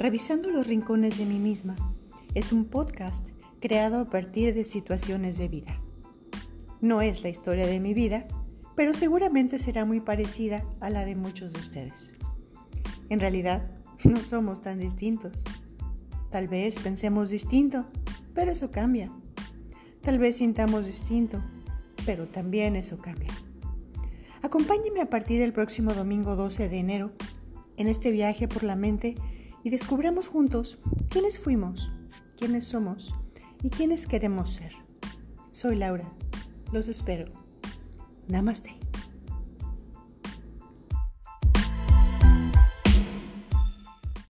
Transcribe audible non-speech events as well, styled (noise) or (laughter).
Revisando los rincones de mí misma es un podcast creado a partir de situaciones de vida. No es la historia de mi vida, pero seguramente será muy parecida a la de muchos de ustedes. En realidad, (laughs) no somos tan distintos. Tal vez pensemos distinto, pero eso cambia. Tal vez sintamos distinto, pero también eso cambia. Acompáñeme a partir del próximo domingo 12 de enero en este viaje por la mente y descubramos juntos quiénes fuimos, quiénes somos y quiénes queremos ser. Soy Laura. Los espero. Namaste.